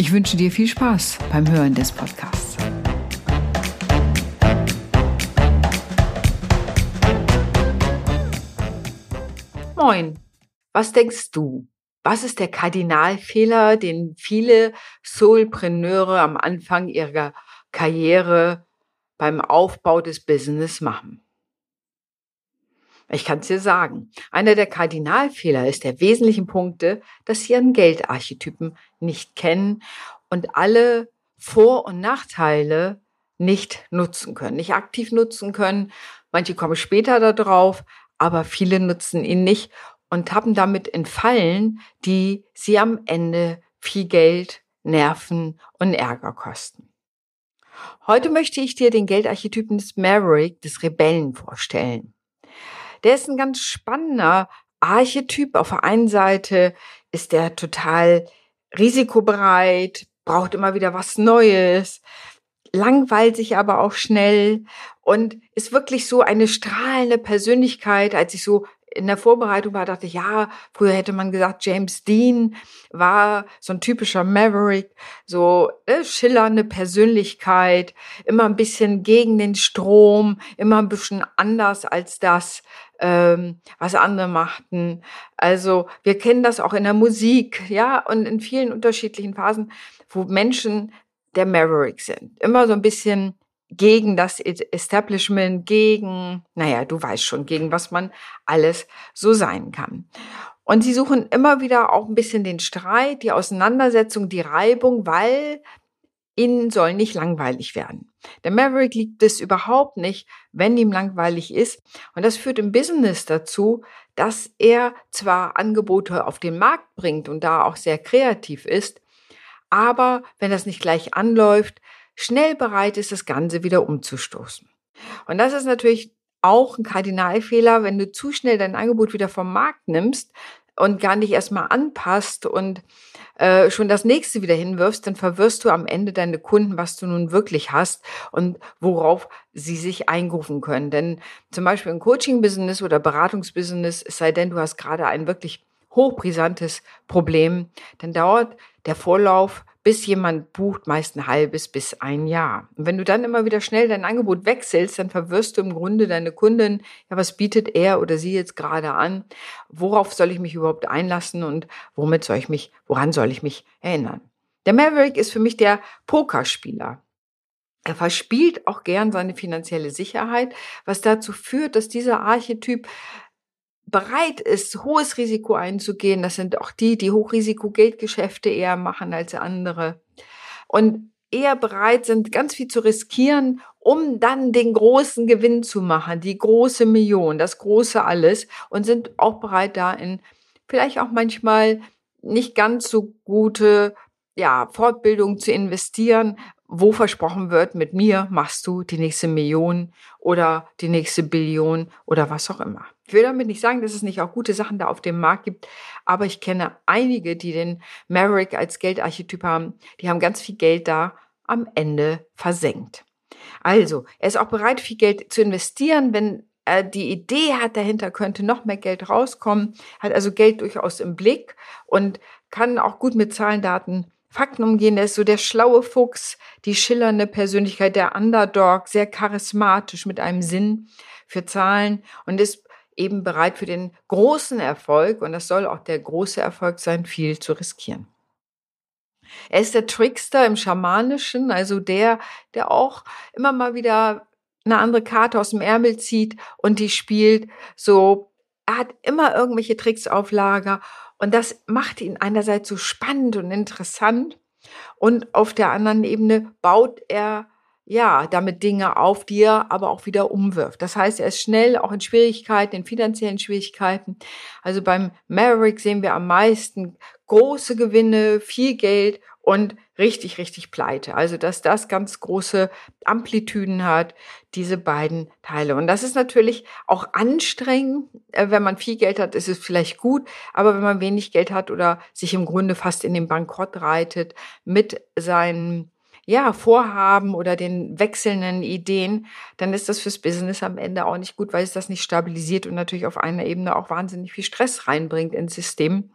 Ich wünsche dir viel Spaß beim Hören des Podcasts. Moin, was denkst du? Was ist der Kardinalfehler, den viele Soulpreneure am Anfang ihrer Karriere beim Aufbau des Business machen? Ich kann es dir sagen. Einer der Kardinalfehler ist der wesentlichen Punkte, dass sie ihren Geldarchetypen nicht kennen und alle Vor- und Nachteile nicht nutzen können, nicht aktiv nutzen können. Manche kommen später darauf, aber viele nutzen ihn nicht und tappen damit in Fallen, die sie am Ende viel Geld, Nerven und Ärger kosten. Heute möchte ich dir den Geldarchetypen des Maverick, des Rebellen vorstellen. Der ist ein ganz spannender Archetyp. Auf der einen Seite ist der total risikobereit, braucht immer wieder was Neues, langweilt sich aber auch schnell und ist wirklich so eine strahlende Persönlichkeit. Als ich so in der Vorbereitung war, dachte ich, ja, früher hätte man gesagt, James Dean war so ein typischer Maverick, so äh, schillernde Persönlichkeit, immer ein bisschen gegen den Strom, immer ein bisschen anders als das, ähm, was andere machten. Also wir kennen das auch in der Musik, ja, und in vielen unterschiedlichen Phasen, wo Menschen der Maverick sind. Immer so ein bisschen gegen das Establishment, gegen, naja, du weißt schon, gegen was man alles so sein kann. Und sie suchen immer wieder auch ein bisschen den Streit, die Auseinandersetzung, die Reibung, weil ihnen soll nicht langweilig werden. Der Maverick liebt es überhaupt nicht, wenn ihm langweilig ist. Und das führt im Business dazu, dass er zwar Angebote auf den Markt bringt und da auch sehr kreativ ist, aber wenn das nicht gleich anläuft, schnell bereit ist, das Ganze wieder umzustoßen. Und das ist natürlich auch ein Kardinalfehler, wenn du zu schnell dein Angebot wieder vom Markt nimmst und gar nicht erstmal anpasst und äh, schon das nächste wieder hinwirfst, dann verwirrst du am Ende deine Kunden, was du nun wirklich hast und worauf sie sich einrufen können. Denn zum Beispiel im Coaching-Business oder Beratungsbusiness, es sei denn, du hast gerade ein wirklich hochbrisantes Problem, dann dauert der Vorlauf bis jemand bucht, meist ein halbes bis ein Jahr. Und wenn du dann immer wieder schnell dein Angebot wechselst, dann verwirrst du im Grunde deine Kunden, ja, was bietet er oder sie jetzt gerade an? Worauf soll ich mich überhaupt einlassen und womit soll ich mich, woran soll ich mich erinnern? Der Maverick ist für mich der Pokerspieler. Er verspielt auch gern seine finanzielle Sicherheit, was dazu führt, dass dieser Archetyp bereit ist, hohes Risiko einzugehen. Das sind auch die, die Hochrisiko-Geldgeschäfte eher machen als andere. Und eher bereit sind, ganz viel zu riskieren, um dann den großen Gewinn zu machen, die große Million, das große alles und sind auch bereit, da in vielleicht auch manchmal nicht ganz so gute ja, Fortbildung zu investieren, wo versprochen wird, mit mir machst du die nächste Million oder die nächste Billion oder was auch immer. Ich will damit nicht sagen, dass es nicht auch gute Sachen da auf dem Markt gibt, aber ich kenne einige, die den Maverick als Geldarchetyp haben, die haben ganz viel Geld da am Ende versenkt. Also, er ist auch bereit, viel Geld zu investieren, wenn er die Idee hat, dahinter könnte noch mehr Geld rauskommen, hat also Geld durchaus im Blick und kann auch gut mit Zahlen, Daten Fakten umgehen. Er ist so der schlaue Fuchs, die schillernde Persönlichkeit, der Underdog, sehr charismatisch mit einem Sinn für Zahlen und ist eben bereit für den großen Erfolg, und das soll auch der große Erfolg sein, viel zu riskieren. Er ist der Trickster im Schamanischen, also der, der auch immer mal wieder eine andere Karte aus dem Ärmel zieht und die spielt. So, er hat immer irgendwelche Tricks auf Lager und das macht ihn einerseits so spannend und interessant und auf der anderen Ebene baut er ja, damit Dinge auf, die er aber auch wieder umwirft. Das heißt, er ist schnell auch in Schwierigkeiten, in finanziellen Schwierigkeiten. Also beim Maverick sehen wir am meisten große Gewinne, viel Geld und richtig, richtig pleite. Also, dass das ganz große Amplitüden hat, diese beiden Teile. Und das ist natürlich auch anstrengend. Äh, wenn man viel Geld hat, ist es vielleicht gut. Aber wenn man wenig Geld hat oder sich im Grunde fast in den Bankrott reitet mit seinen ja, Vorhaben oder den wechselnden Ideen, dann ist das fürs Business am Ende auch nicht gut, weil es das nicht stabilisiert und natürlich auf einer Ebene auch wahnsinnig viel Stress reinbringt ins System.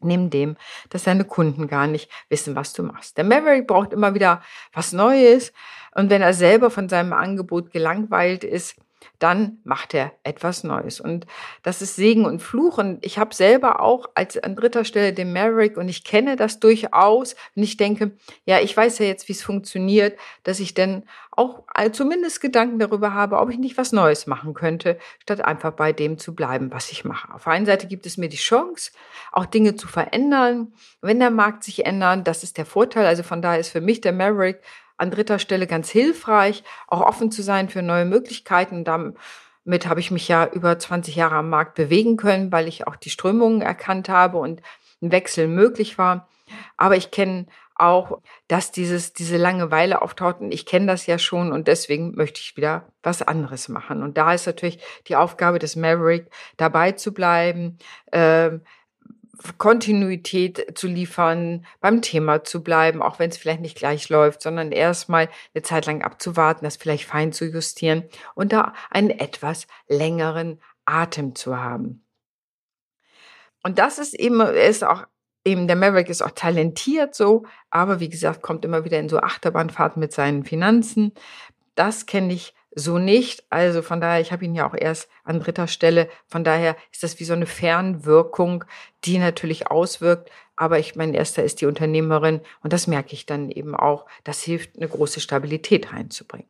Neben dem, dass deine Kunden gar nicht wissen, was du machst. Der Maverick braucht immer wieder was Neues. Und wenn er selber von seinem Angebot gelangweilt ist, dann macht er etwas Neues. Und das ist Segen und Fluch. Und ich habe selber auch als an dritter Stelle den Maverick und ich kenne das durchaus. Und ich denke, ja, ich weiß ja jetzt, wie es funktioniert, dass ich denn auch zumindest Gedanken darüber habe, ob ich nicht was Neues machen könnte, statt einfach bei dem zu bleiben, was ich mache. Auf der einen Seite gibt es mir die Chance, auch Dinge zu verändern. Wenn der Markt sich ändert, das ist der Vorteil. Also von daher ist für mich der Maverick an dritter Stelle ganz hilfreich, auch offen zu sein für neue Möglichkeiten. Damit habe ich mich ja über 20 Jahre am Markt bewegen können, weil ich auch die Strömungen erkannt habe und ein Wechsel möglich war. Aber ich kenne auch, dass dieses, diese Langeweile auftaucht und ich kenne das ja schon und deswegen möchte ich wieder was anderes machen. Und da ist natürlich die Aufgabe des Maverick, dabei zu bleiben, äh, Kontinuität zu liefern, beim Thema zu bleiben, auch wenn es vielleicht nicht gleich läuft, sondern erstmal eine Zeit lang abzuwarten, das vielleicht fein zu justieren und da einen etwas längeren Atem zu haben. Und das ist eben, ist auch eben, der Maverick ist auch talentiert so, aber wie gesagt, kommt immer wieder in so Achterbahnfahrten mit seinen Finanzen. Das kenne ich so nicht. Also von daher, ich habe ihn ja auch erst an dritter Stelle. Von daher ist das wie so eine Fernwirkung, die natürlich auswirkt. Aber ich mein erster ist die Unternehmerin und das merke ich dann eben auch. Das hilft, eine große Stabilität reinzubringen.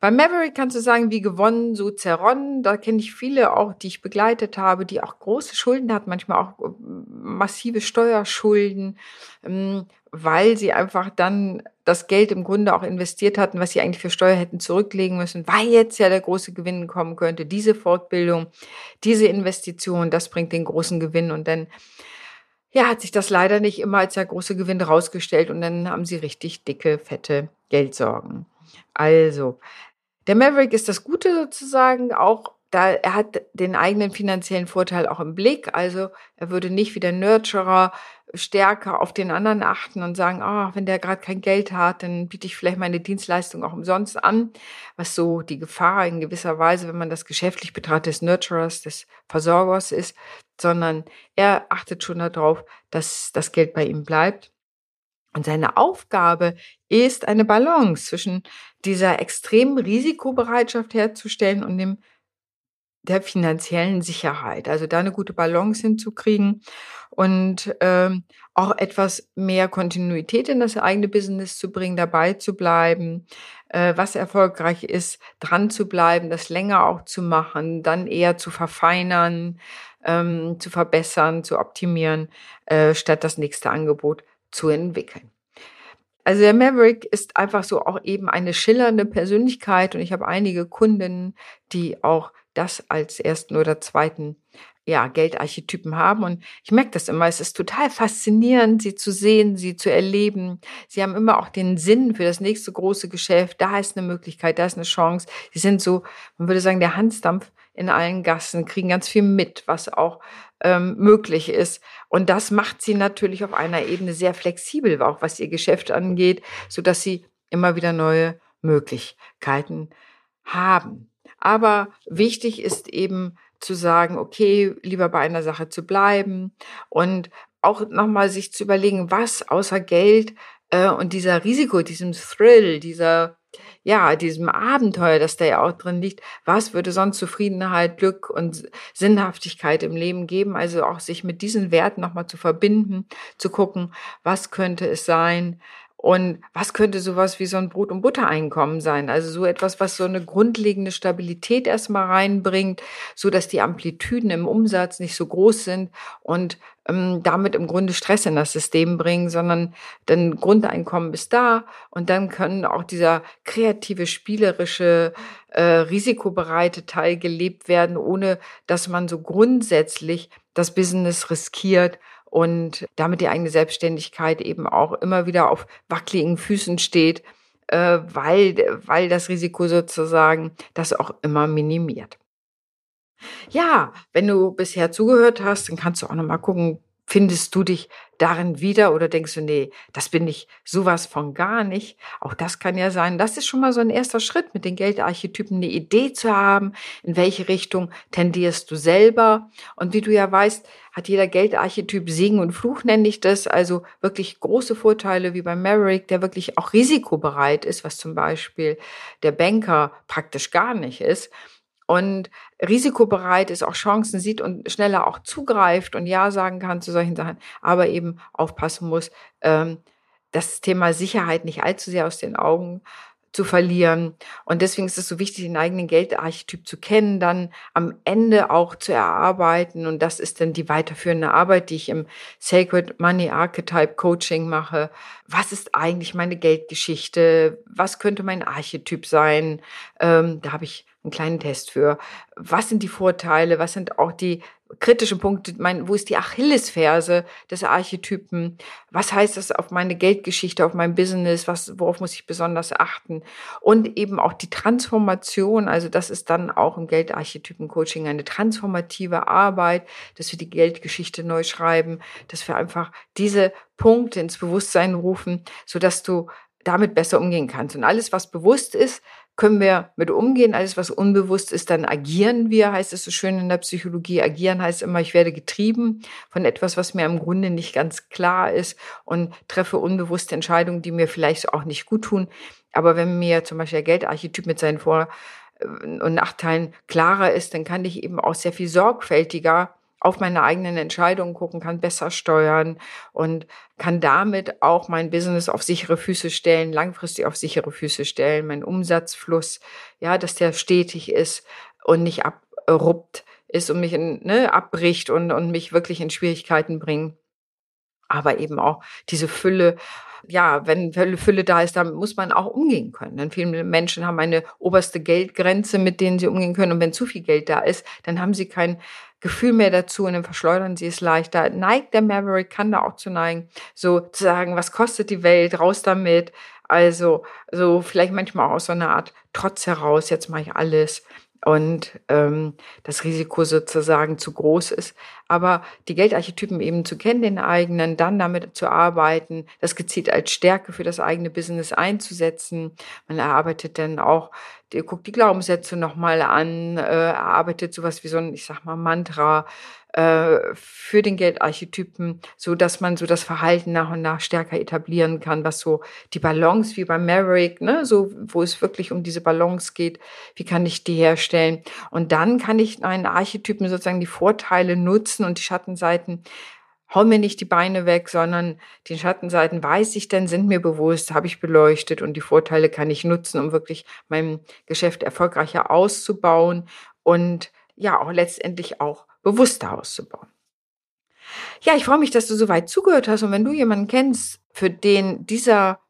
Bei Maverick kannst du sagen, wie gewonnen, so zerronnen. Da kenne ich viele auch, die ich begleitet habe, die auch große Schulden hatten, manchmal auch äh, massive Steuerschulden, ähm, weil sie einfach dann das Geld im Grunde auch investiert hatten, was sie eigentlich für Steuer hätten zurücklegen müssen, weil jetzt ja der große Gewinn kommen könnte. Diese Fortbildung, diese Investition, das bringt den großen Gewinn und dann ja, hat sich das leider nicht immer als der große Gewinn rausgestellt und dann haben sie richtig dicke, fette Geldsorgen. Also, der Maverick ist das Gute sozusagen, auch da er hat den eigenen finanziellen Vorteil auch im Blick. Also er würde nicht wie der Nurturer stärker auf den anderen achten und sagen, oh, wenn der gerade kein Geld hat, dann biete ich vielleicht meine Dienstleistung auch umsonst an. Was so die Gefahr in gewisser Weise, wenn man das geschäftlich betrachtet, des Nurturers, des Versorgers ist, sondern er achtet schon darauf, dass das Geld bei ihm bleibt. Und seine Aufgabe ist, eine Balance zwischen dieser extremen Risikobereitschaft herzustellen und dem der finanziellen Sicherheit. Also da eine gute Balance hinzukriegen und ähm, auch etwas mehr Kontinuität in das eigene Business zu bringen, dabei zu bleiben, äh, was erfolgreich ist, dran zu bleiben, das länger auch zu machen, dann eher zu verfeinern, ähm, zu verbessern, zu optimieren, äh, statt das nächste Angebot zu entwickeln. Also der Maverick ist einfach so auch eben eine schillernde Persönlichkeit und ich habe einige Kunden, die auch das als ersten oder zweiten ja, Geldarchetypen haben. Und ich merke das immer. Es ist total faszinierend, sie zu sehen, sie zu erleben. Sie haben immer auch den Sinn für das nächste große Geschäft. Da ist eine Möglichkeit, da ist eine Chance. Sie sind so, man würde sagen, der Hansdampf in allen Gassen, kriegen ganz viel mit, was auch ähm, möglich ist. Und das macht sie natürlich auf einer Ebene sehr flexibel, auch was ihr Geschäft angeht, so dass sie immer wieder neue Möglichkeiten haben. Aber wichtig ist eben zu sagen, okay, lieber bei einer Sache zu bleiben und auch nochmal sich zu überlegen, was außer Geld äh, und dieser Risiko, diesem Thrill, dieser ja, diesem Abenteuer, das da ja auch drin liegt, was würde sonst Zufriedenheit, Glück und Sinnhaftigkeit im Leben geben? Also auch sich mit diesen Werten nochmal zu verbinden, zu gucken, was könnte es sein? Und was könnte sowas wie so ein Brot- und Buttereinkommen sein? Also so etwas, was so eine grundlegende Stabilität erstmal reinbringt, so dass die Amplituden im Umsatz nicht so groß sind und ähm, damit im Grunde Stress in das System bringen, sondern dann Grundeinkommen ist da und dann können auch dieser kreative, spielerische, äh, risikobereite Teil gelebt werden, ohne dass man so grundsätzlich das Business riskiert und damit die eigene Selbstständigkeit eben auch immer wieder auf wackeligen Füßen steht, äh, weil, weil das Risiko sozusagen das auch immer minimiert. Ja, wenn du bisher zugehört hast, dann kannst du auch noch mal gucken, Findest du dich darin wieder oder denkst du, nee, das bin ich sowas von gar nicht? Auch das kann ja sein. Das ist schon mal so ein erster Schritt, mit den Geldarchetypen eine Idee zu haben, in welche Richtung tendierst du selber. Und wie du ja weißt, hat jeder Geldarchetyp Segen und Fluch, nenne ich das. Also wirklich große Vorteile wie beim Maverick, der wirklich auch risikobereit ist, was zum Beispiel der Banker praktisch gar nicht ist und risikobereit ist, auch Chancen sieht und schneller auch zugreift und Ja sagen kann zu solchen Sachen, aber eben aufpassen muss, ähm, das Thema Sicherheit nicht allzu sehr aus den Augen zu verlieren. Und deswegen ist es so wichtig, den eigenen Geldarchetyp zu kennen, dann am Ende auch zu erarbeiten. Und das ist dann die weiterführende Arbeit, die ich im Sacred Money Archetype Coaching mache. Was ist eigentlich meine Geldgeschichte? Was könnte mein Archetyp sein? Ähm, da habe ich einen kleinen Test für. Was sind die Vorteile? Was sind auch die kritischen Punkte? Mein, wo ist die Achillesferse des Archetypen? Was heißt das auf meine Geldgeschichte, auf mein Business? Was, worauf muss ich besonders achten? Und eben auch die Transformation. Also das ist dann auch im Geldarchetypen-Coaching eine transformative Arbeit, dass wir die Geldgeschichte neu schreiben, dass wir einfach diese Punkte ins Bewusstsein rufen, so dass du damit besser umgehen kannst. Und alles, was bewusst ist, können wir mit umgehen. Alles, was unbewusst ist, dann agieren wir, heißt es so schön in der Psychologie. Agieren heißt immer, ich werde getrieben von etwas, was mir im Grunde nicht ganz klar ist und treffe unbewusste Entscheidungen, die mir vielleicht auch nicht gut tun. Aber wenn mir zum Beispiel der Geldarchetyp mit seinen Vor- und Nachteilen klarer ist, dann kann ich eben auch sehr viel sorgfältiger auf meine eigenen Entscheidungen gucken, kann besser steuern und kann damit auch mein Business auf sichere Füße stellen, langfristig auf sichere Füße stellen, mein Umsatzfluss, ja, dass der stetig ist und nicht abruppt ist und mich in, ne, abbricht und, und mich wirklich in Schwierigkeiten bringt. Aber eben auch diese Fülle ja, wenn Fülle da ist, damit muss man auch umgehen können. Denn viele Menschen haben eine oberste Geldgrenze, mit denen sie umgehen können. Und wenn zu viel Geld da ist, dann haben sie kein Gefühl mehr dazu und dann verschleudern sie es leichter. Neigt der Maverick, kann da auch zu neigen, so zu sagen, was kostet die Welt, raus damit. Also, so vielleicht manchmal auch aus so einer Art Trotz heraus, jetzt mache ich alles und ähm, das Risiko sozusagen zu groß ist. Aber die Geldarchetypen eben zu kennen, den eigenen, dann damit zu arbeiten, das gezielt als Stärke für das eigene Business einzusetzen. Man erarbeitet dann auch, die, guckt die Glaubenssätze nochmal an, äh, erarbeitet sowas wie so ein, ich sag mal, Mantra, äh, für den Geldarchetypen, so dass man so das Verhalten nach und nach stärker etablieren kann, was so die Balance wie beim Maverick, ne, so wo es wirklich um diese Balance geht, wie kann ich die herstellen? Und dann kann ich einen Archetypen sozusagen die Vorteile nutzen und die Schattenseiten hau mir nicht die Beine weg, sondern die Schattenseiten weiß ich denn, sind mir bewusst, habe ich beleuchtet und die Vorteile kann ich nutzen, um wirklich mein Geschäft erfolgreicher auszubauen und ja auch letztendlich auch bewusster auszubauen. Ja, ich freue mich, dass du soweit zugehört hast und wenn du jemanden kennst, für den dieser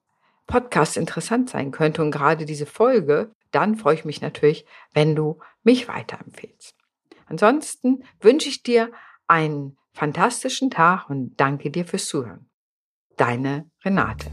Podcast interessant sein könnte und gerade diese Folge, dann freue ich mich natürlich, wenn du mich weiterempfehlst. Ansonsten wünsche ich dir einen fantastischen Tag und danke dir fürs Zuhören. Deine Renate.